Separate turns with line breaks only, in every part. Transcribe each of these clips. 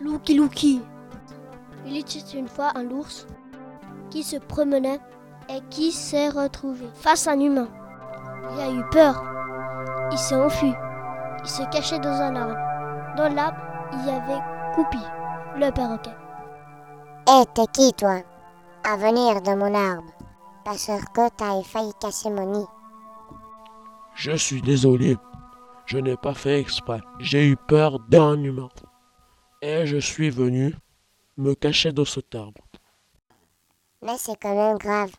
Lucky Lucky. Il était une fois un ours qui se promenait et qui s'est retrouvé face à un humain. Il a eu peur. Il s'est enfui. Il se cachait dans un arbre. Dans l'arbre, il y avait Coupi, le perroquet.
Hé, t'es qui, toi? À venir de mon arbre. Parce que t'as failli casser mon nid.
Je suis désolé. Je n'ai pas fait exprès. J'ai eu peur d'un humain. Et je suis venu me cacher dans cet arbre.
Mais c'est quand même grave.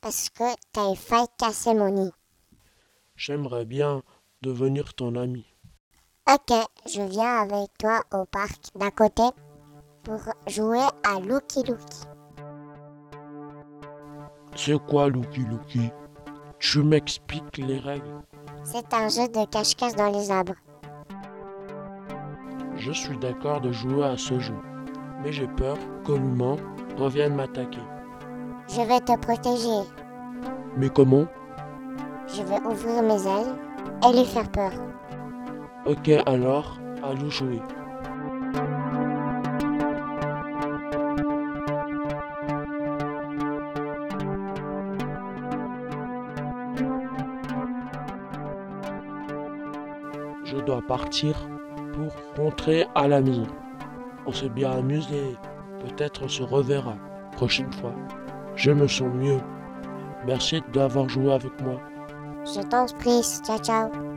Parce que t'as failli casser mon nid.
J'aimerais bien devenir ton ami.
Ok, je viens avec toi au parc d'à côté pour jouer à Lucky Lucky.
C'est quoi Lucky Lucky Tu m'expliques les règles
C'est un jeu de cache-cache dans les arbres.
Je suis d'accord de jouer à ce jeu, mais j'ai peur que l'humain revienne m'attaquer.
Je vais te protéger.
Mais comment?
Je vais ouvrir mes ailes et lui faire peur.
Ok, alors, allons jouer. Je dois partir pour rentrer à la maison. On s'est bien amusé. Peut-être on se reverra prochaine fois. Je me sens mieux. Merci d'avoir joué avec moi.
Je t'en prie. Ciao, ciao.